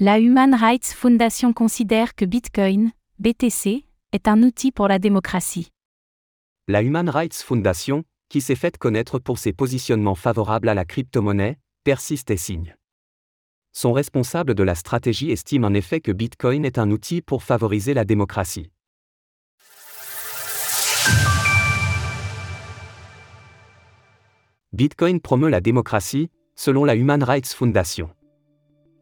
La Human Rights Foundation considère que Bitcoin, BTC, est un outil pour la démocratie. La Human Rights Foundation, qui s'est faite connaître pour ses positionnements favorables à la crypto-monnaie, persiste et signe. Son responsable de la stratégie estime en effet que Bitcoin est un outil pour favoriser la démocratie. Bitcoin promeut la démocratie, selon la Human Rights Foundation.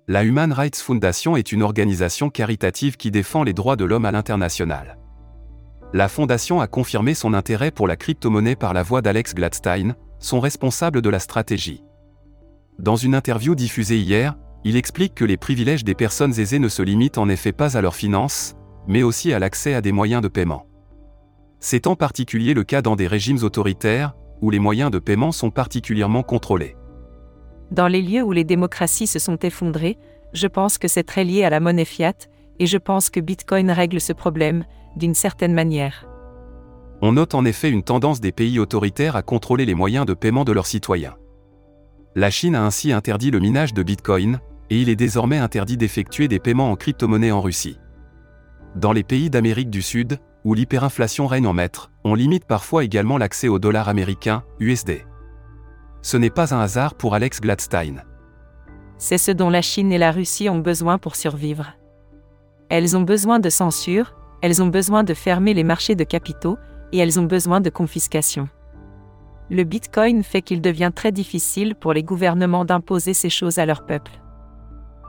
La Human Rights Foundation est une organisation caritative qui défend les droits de l'homme à l'international. La fondation a confirmé son intérêt pour la crypto-monnaie par la voix d'Alex Gladstein, son responsable de la stratégie. Dans une interview diffusée hier, il explique que les privilèges des personnes aisées ne se limitent en effet pas à leurs finances, mais aussi à l'accès à des moyens de paiement. C'est en particulier le cas dans des régimes autoritaires, où les moyens de paiement sont particulièrement contrôlés. Dans les lieux où les démocraties se sont effondrées, je pense que c'est très lié à la monnaie fiat, et je pense que Bitcoin règle ce problème, d'une certaine manière. On note en effet une tendance des pays autoritaires à contrôler les moyens de paiement de leurs citoyens. La Chine a ainsi interdit le minage de Bitcoin, et il est désormais interdit d'effectuer des paiements en crypto-monnaie en Russie. Dans les pays d'Amérique du Sud, où l'hyperinflation règne en maître, on limite parfois également l'accès au dollar américain, USD. Ce n'est pas un hasard pour Alex Gladstein. C'est ce dont la Chine et la Russie ont besoin pour survivre. Elles ont besoin de censure, elles ont besoin de fermer les marchés de capitaux, et elles ont besoin de confiscation. Le Bitcoin fait qu'il devient très difficile pour les gouvernements d'imposer ces choses à leur peuple.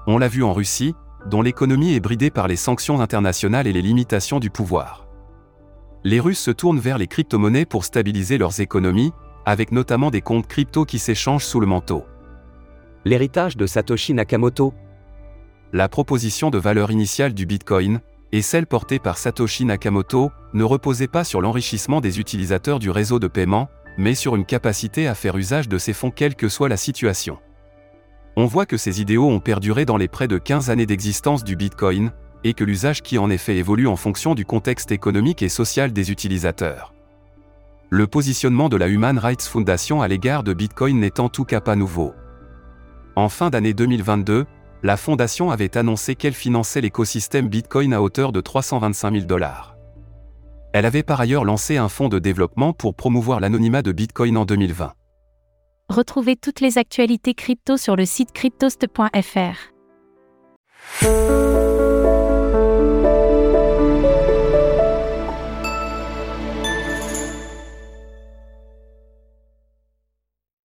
On l'a vu en Russie, dont l'économie est bridée par les sanctions internationales et les limitations du pouvoir les Russes se tournent vers les crypto-monnaies pour stabiliser leurs économies, avec notamment des comptes crypto qui s'échangent sous le manteau. L'héritage de Satoshi Nakamoto La proposition de valeur initiale du Bitcoin, et celle portée par Satoshi Nakamoto, ne reposait pas sur l'enrichissement des utilisateurs du réseau de paiement, mais sur une capacité à faire usage de ces fonds quelle que soit la situation. On voit que ces idéaux ont perduré dans les près de 15 années d'existence du Bitcoin, et que l'usage qui en effet évolue en fonction du contexte économique et social des utilisateurs. Le positionnement de la Human Rights Foundation à l'égard de Bitcoin n'est en tout cas pas nouveau. En fin d'année 2022, la fondation avait annoncé qu'elle finançait l'écosystème Bitcoin à hauteur de 325 000 dollars. Elle avait par ailleurs lancé un fonds de développement pour promouvoir l'anonymat de Bitcoin en 2020. Retrouvez toutes les actualités crypto sur le site cryptost.fr.